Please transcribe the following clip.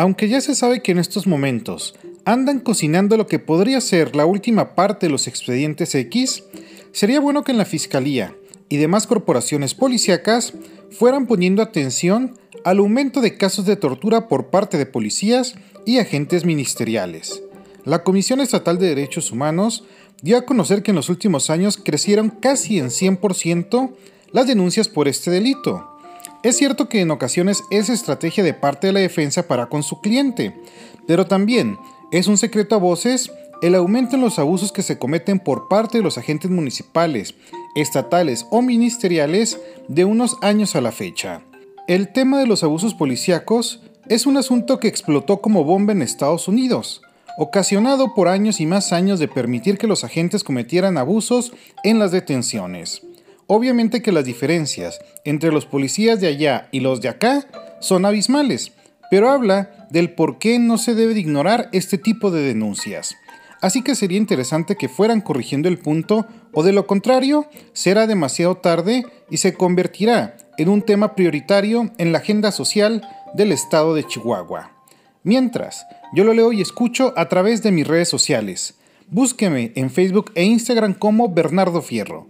Aunque ya se sabe que en estos momentos andan cocinando lo que podría ser la última parte de los expedientes X, sería bueno que en la Fiscalía y demás corporaciones policíacas fueran poniendo atención al aumento de casos de tortura por parte de policías y agentes ministeriales. La Comisión Estatal de Derechos Humanos dio a conocer que en los últimos años crecieron casi en 100% las denuncias por este delito. Es cierto que en ocasiones es estrategia de parte de la defensa para con su cliente, pero también es un secreto a voces el aumento en los abusos que se cometen por parte de los agentes municipales, estatales o ministeriales de unos años a la fecha. El tema de los abusos policíacos es un asunto que explotó como bomba en Estados Unidos, ocasionado por años y más años de permitir que los agentes cometieran abusos en las detenciones. Obviamente que las diferencias entre los policías de allá y los de acá son abismales, pero habla del por qué no se debe de ignorar este tipo de denuncias. Así que sería interesante que fueran corrigiendo el punto o de lo contrario será demasiado tarde y se convertirá en un tema prioritario en la agenda social del estado de Chihuahua. Mientras, yo lo leo y escucho a través de mis redes sociales. Búsqueme en Facebook e Instagram como Bernardo Fierro.